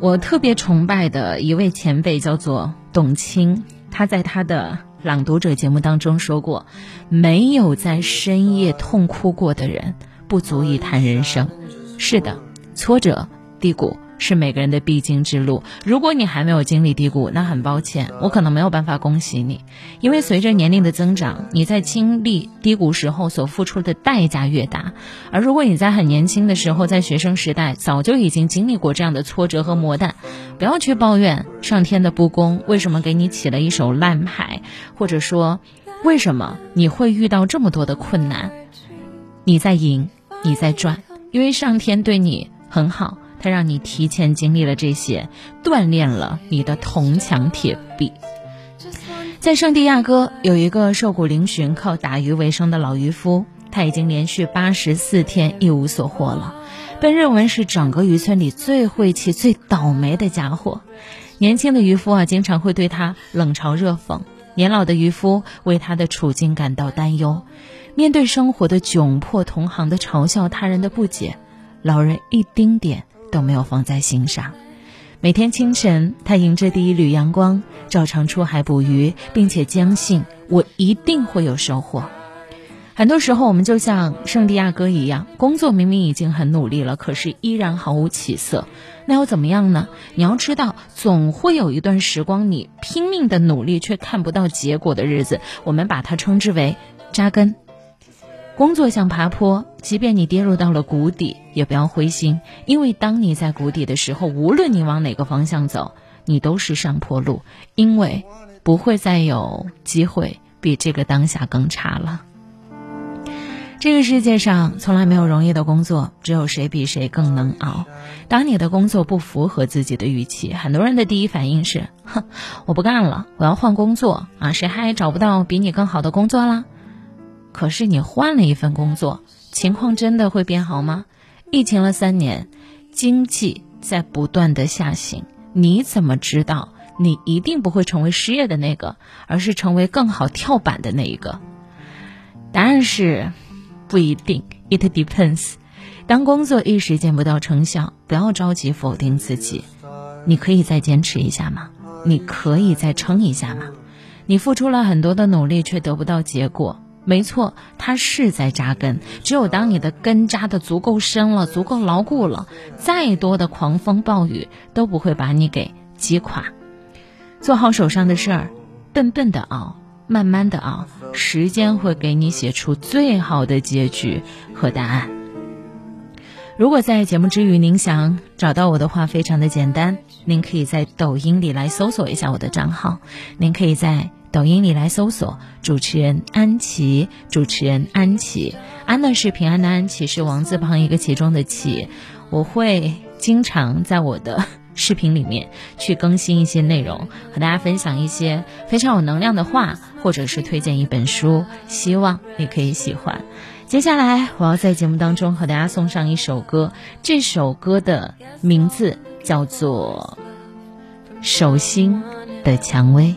我特别崇拜的一位前辈叫做董卿，他在他的《朗读者》节目当中说过：“没有在深夜痛哭过的人，不足以谈人生。”是的，挫折、低谷。是每个人的必经之路。如果你还没有经历低谷，那很抱歉，我可能没有办法恭喜你，因为随着年龄的增长，你在经历低谷时候所付出的代价越大。而如果你在很年轻的时候，在学生时代早就已经经历过这样的挫折和磨难，不要去抱怨上天的不公，为什么给你起了一手烂牌，或者说为什么你会遇到这么多的困难？你在赢，你在赚，因为上天对你很好。他让你提前经历了这些，锻炼了你的铜墙铁壁。在圣地亚哥有一个瘦骨嶙峋、靠打鱼为生的老渔夫，他已经连续八十四天一无所获了，被认为是整个渔村里最晦气、最倒霉的家伙。年轻的渔夫啊，经常会对他冷嘲热讽；年老的渔夫为他的处境感到担忧。面对生活的窘迫、同行的嘲笑、他人的不解，老人一丁点。都没有放在心上。每天清晨，他迎着第一缕阳光，照常出海捕鱼，并且坚信我一定会有收获。很多时候，我们就像圣地亚哥一样，工作明明已经很努力了，可是依然毫无起色。那又怎么样呢？你要知道，总会有一段时光，你拼命的努力却看不到结果的日子，我们把它称之为扎根。工作像爬坡，即便你跌入到了谷底，也不要灰心，因为当你在谷底的时候，无论你往哪个方向走，你都是上坡路，因为不会再有机会比这个当下更差了。这个世界上从来没有容易的工作，只有谁比谁更能熬。当你的工作不符合自己的预期，很多人的第一反应是：哼，我不干了，我要换工作啊！谁还找不到比你更好的工作啦？可是你换了一份工作，情况真的会变好吗？疫情了三年，经济在不断的下行，你怎么知道你一定不会成为失业的那个，而是成为更好跳板的那一个？答案是不一定，it depends。当工作一时见不到成效，不要着急否定自己，你可以再坚持一下吗？你可以再撑一下吗？你付出了很多的努力，却得不到结果。没错，它是在扎根。只有当你的根扎的足够深了，足够牢固了，再多的狂风暴雨都不会把你给击垮。做好手上的事儿，笨笨的熬，慢慢的熬，时间会给你写出最好的结局和答案。如果在节目之余您想找到我的话，非常的简单，您可以在抖音里来搜索一下我的账号，您可以在。抖音里来搜索主持人安琪，主持人安琪，安呢是平安的安，琪是王字旁一个其中的琪。我会经常在我的视频里面去更新一些内容，和大家分享一些非常有能量的话，或者是推荐一本书，希望你可以喜欢。接下来我要在节目当中和大家送上一首歌，这首歌的名字叫做《手心的蔷薇》。